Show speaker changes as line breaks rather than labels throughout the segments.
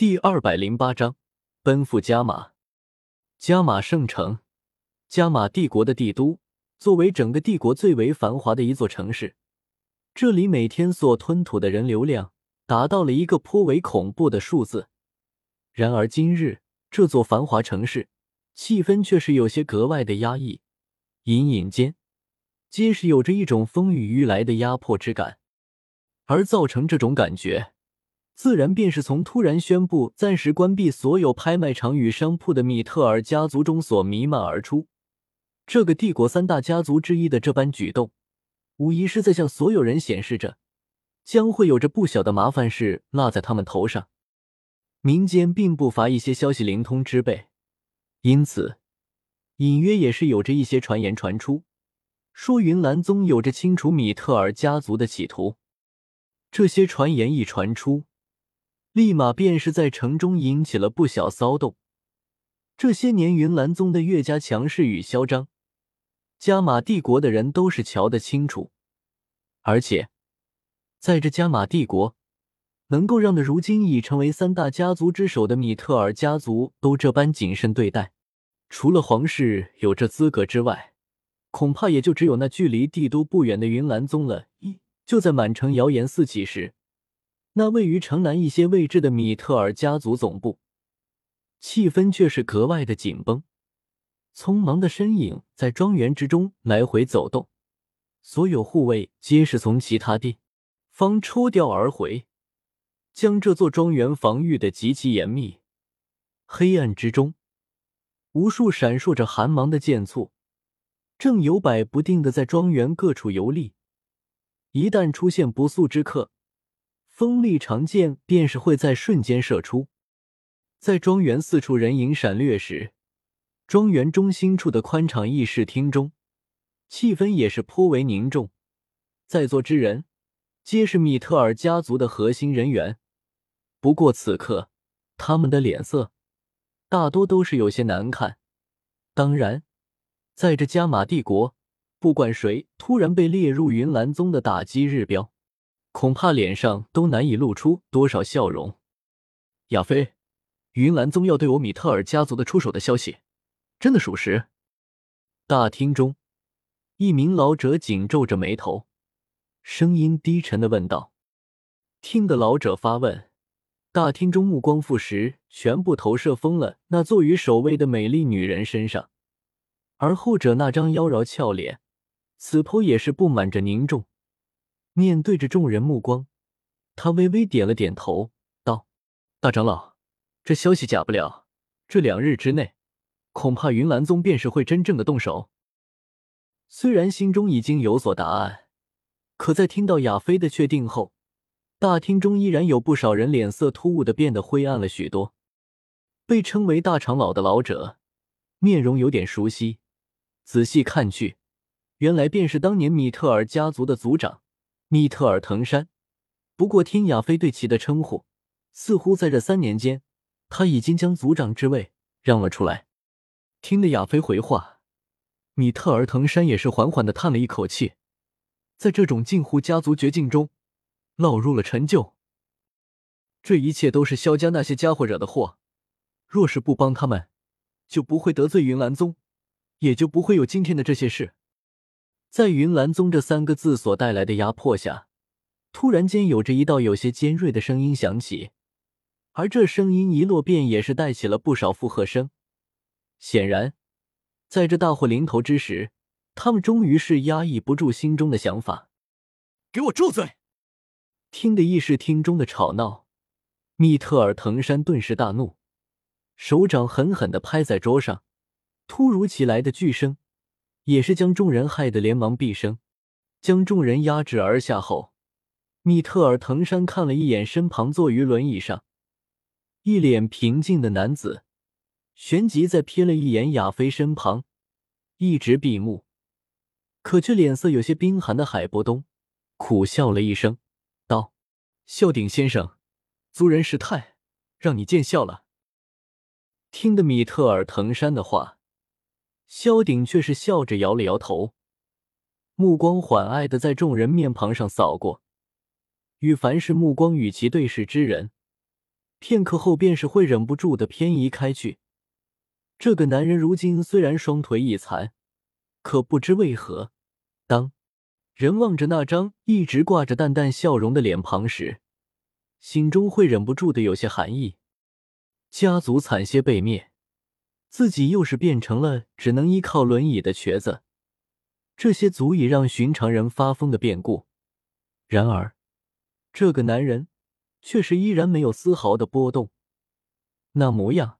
第二百零八章，奔赴加玛。加玛圣城，加玛帝国的帝都，作为整个帝国最为繁华的一座城市，这里每天所吞吐的人流量达到了一个颇为恐怖的数字。然而今日这座繁华城市，气氛却是有些格外的压抑，隐隐间，皆是有着一种风雨欲来的压迫之感，而造成这种感觉。自然便是从突然宣布暂时关闭所有拍卖场与商铺的米特尔家族中所弥漫而出。这个帝国三大家族之一的这般举动，无疑是在向所有人显示着，将会有着不小的麻烦事落在他们头上。民间并不乏一些消息灵通之辈，因此隐约也是有着一些传言传出，说云岚宗有着清除米特尔家族的企图。这些传言一传出，立马便是在城中引起了不小骚动。这些年，云岚宗的越加强势与嚣张，加玛帝国的人都是瞧得清楚。而且，在这加玛帝国，能够让的如今已成为三大家族之首的米特尔家族都这般谨慎对待，除了皇室有这资格之外，恐怕也就只有那距离帝都不远的云岚宗了。一就在满城谣言四起时。那位于城南一些位置的米特尔家族总部，气氛却是格外的紧绷。匆忙的身影在庄园之中来回走动，所有护卫皆是从其他地方抽调而回，将这座庄园防御的极其严密。黑暗之中，无数闪烁着寒芒的剑簇，正摇摆不定的在庄园各处游历。一旦出现不速之客，锋利长剑便是会在瞬间射出，在庄园四处人影闪掠时，庄园中心处的宽敞议事厅中，气氛也是颇为凝重。在座之人皆是米特尔家族的核心人员，不过此刻他们的脸色大多都是有些难看。当然，在这加玛帝国，不管谁突然被列入云岚宗的打击日标。恐怕脸上都难以露出多少笑容。亚飞，云岚宗要对我米特尔家族的出手的消息，真的属实？大厅中，一名老者紧皱着眉头，声音低沉的问道。听得老者发问，大厅中目光复时，全部投射疯了那坐于首位的美丽女人身上，而后者那张妖娆俏脸，此剖也是布满着凝重。面对着众人目光，他微微点了点头，道：“大长老，这消息假不了。这两日之内，恐怕云岚宗便是会真正的动手。”虽然心中已经有所答案，可在听到亚飞的确定后，大厅中依然有不少人脸色突兀的变得灰暗了许多。被称为大长老的老者，面容有点熟悉，仔细看去，原来便是当年米特尔家族的族长。密特尔藤山，不过听亚飞对其的称呼，似乎在这三年间，他已经将族长之位让了出来。听得亚飞回话，米特尔藤山也是缓缓的叹了一口气，在这种近乎家族绝境中，落入了陈旧。这一切都是萧家那些家伙惹的祸，若是不帮他们，就不会得罪云岚宗，也就不会有今天的这些事。在云岚宗这三个字所带来的压迫下，突然间有着一道有些尖锐的声音响起，而这声音一落，便也是带起了不少附和声。显然，在这大祸临头之时，他们终于是压抑不住心中的想法，
给我住嘴！
听得议事厅中的吵闹，密特尔藤山顿时大怒，手掌狠狠的拍在桌上，突如其来的巨声。也是将众人害得连忙闭声，将众人压制而下后，米特尔藤山看了一眼身旁坐于轮椅上一脸平静的男子，旋即再瞥了一眼亚飞身旁一直闭目，可却脸色有些冰寒的海波东，苦笑了一声，道：“孝鼎先生，族人失态，让你见笑了。”听得米特尔藤山的话。萧鼎却是笑着摇了摇头，目光缓爱的在众人面庞上扫过，与凡是目光与其对视之人，片刻后便是会忍不住的偏移开去。这个男人如今虽然双腿已残，可不知为何，当人望着那张一直挂着淡淡笑容的脸庞时，心中会忍不住的有些寒意。家族惨些被灭，自己又是变成了只能依靠轮椅的瘸子，这些足以让寻常人发疯的变故。然而，这个男人却是依然没有丝毫的波动，那模样。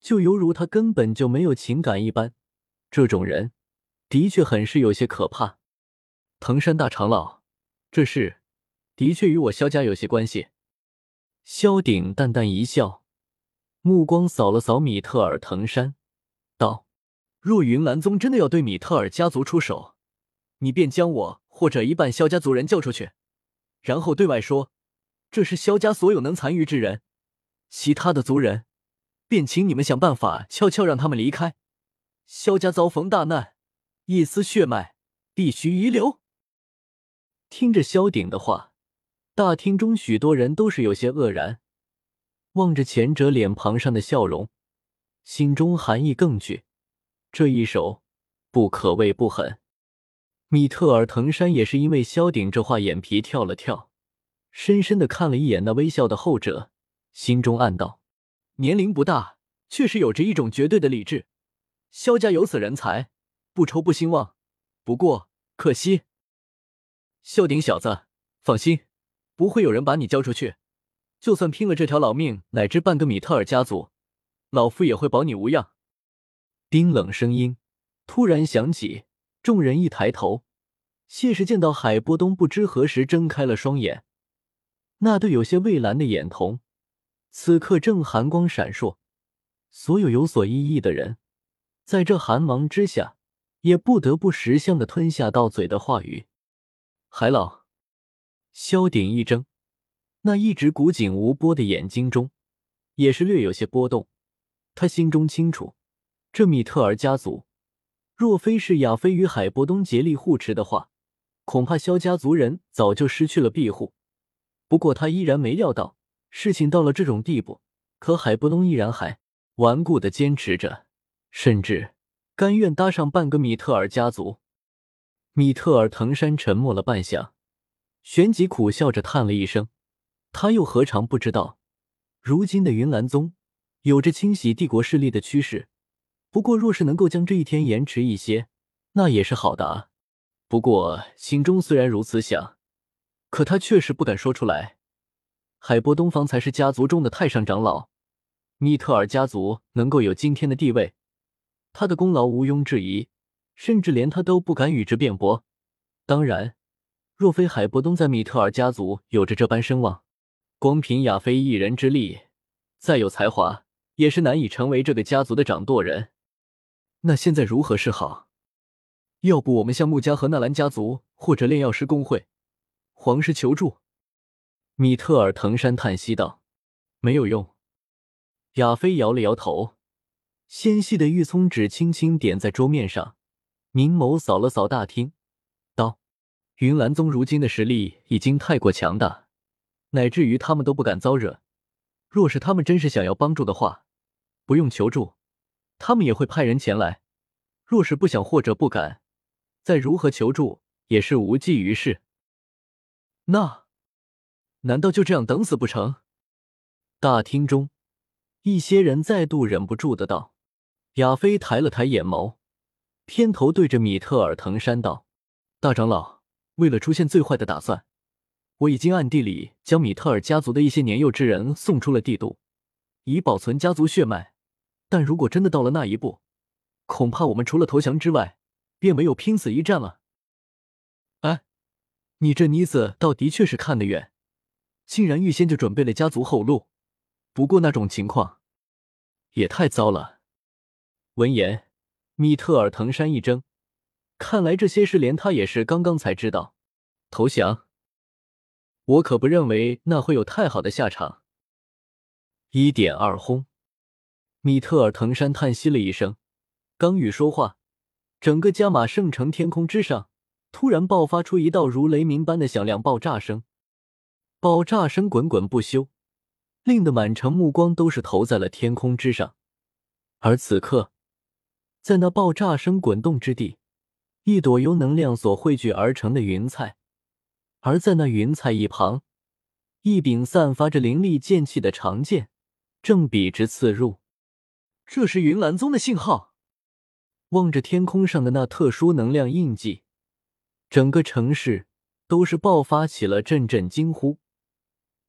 就犹如他根本就没有情感一般，这种人的确很是有些可怕。藤山大长老，这事的确与我萧家有些关系。萧鼎淡淡一笑，目光扫了扫米特尔藤山，道：“若云岚宗真的要对米特尔家族出手，你便将我或者一半萧家族人叫出去，然后对外说这是萧家所有能残余之人，其他的族人。”便请你们想办法悄悄让他们离开。萧家遭逢大难，一丝血脉必须遗留。听着萧鼎的话，大厅中许多人都是有些愕然，望着前者脸庞上的笑容，心中寒意更剧。这一手不可谓不狠。米特尔藤山也是因为萧鼎这话，眼皮跳了跳，深深的看了一眼那微笑的后者，心中暗道。年龄不大，确实有着一种绝对的理智。萧家有此人才，不愁不兴旺。不过可惜，萧鼎小子，放心，不会有人把你交出去。就算拼了这条老命，乃至半个米特尔家族，老夫也会保你无恙。冰冷声音突然响起，众人一抬头，谢氏见到海波东不知何时睁开了双眼，那对有些蔚蓝的眼瞳。此刻正寒光闪烁，所有有所依依的人，在这寒芒之下，也不得不识相的吞下到嘴的话语。海老，萧鼎一怔，那一直古井无波的眼睛中，也是略有些波动。他心中清楚，这米特尔家族，若非是亚飞与海波东竭力护持的话，恐怕萧家族人早就失去了庇护。不过他依然没料到。事情到了这种地步，可海波东依然还顽固的坚持着，甚至甘愿搭上半个米特尔家族。米特尔藤山沉默了半晌，旋即苦笑着叹了一声。他又何尝不知道，如今的云岚宗有着清洗帝国势力的趋势。不过，若是能够将这一天延迟一些，那也是好的啊。不过，心中虽然如此想，可他确实不敢说出来。海波东方才是家族中的太上长老，米特尔家族能够有今天的地位，他的功劳毋庸置疑，甚至连他都不敢与之辩驳。当然，若非海波东在米特尔家族有着这般声望，光凭亚飞一人之力，再有才华，也是难以成为这个家族的掌舵人。那现在如何是好？要不我们向穆家和纳兰家族或者炼药师工会、皇室求助？米特尔藤山叹息道：“没有用。”亚飞摇了摇头，纤细的玉葱指轻轻点在桌面上，明眸扫了扫大厅，道：“云岚宗如今的实力已经太过强大，乃至于他们都不敢招惹。若是他们真是想要帮助的话，不用求助，他们也会派人前来。若是不想或者不敢，再如何求助也是无济于事。那……”难道就这样等死不成？大厅中，一些人再度忍不住的道。亚飞抬了抬眼眸，偏头对着米特尔藤山道：“大长老，为了出现最坏的打算，我已经暗地里将米特尔家族的一些年幼之人送出了帝都，以保存家族血脉。但如果真的到了那一步，恐怕我们除了投降之外，便没有拼死一战了。”哎，你这妮子倒的确是看得远。竟然预先就准备了家族后路，不过那种情况也太糟了。闻言，米特尔藤山一怔，看来这些事连他也是刚刚才知道。投降？我可不认为那会有太好的下场。一点二轰！米特尔藤山叹息了一声，刚欲说话，整个加玛圣城天空之上突然爆发出一道如雷鸣般的响亮爆炸声。爆炸声滚滚不休，令得满城目光都是投在了天空之上。而此刻，在那爆炸声滚动之地，一朵由能量所汇聚而成的云彩，而在那云彩一旁，一柄散发着凌厉剑气的长剑正笔直刺入。
这是云岚宗的信号。
望着天空上的那特殊能量印记，整个城市都是爆发起了阵阵惊呼。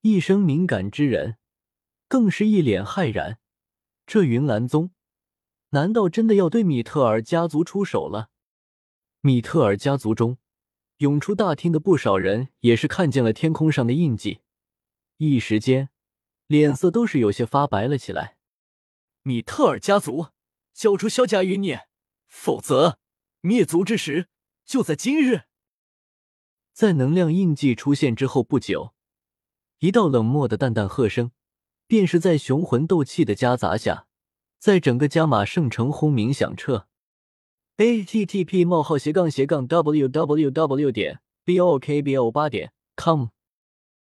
一生敏感之人，更是一脸骇然。这云岚宗，难道真的要对米特尔家族出手了？米特尔家族中，涌出大厅的不少人也是看见了天空上的印记，一时间脸色都是有些发白了起来。
米特尔家族，交出萧家余孽，否则灭族之时就在今日。
在能量印记出现之后不久，一道冷漠的淡淡喝声。便是在雄魂斗气的夹杂下，在整个加玛圣城轰鸣响彻。A t t p: 冒号斜杠斜杠 w w w. 点 b o k b o 八点 com